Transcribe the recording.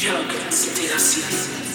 Intelligence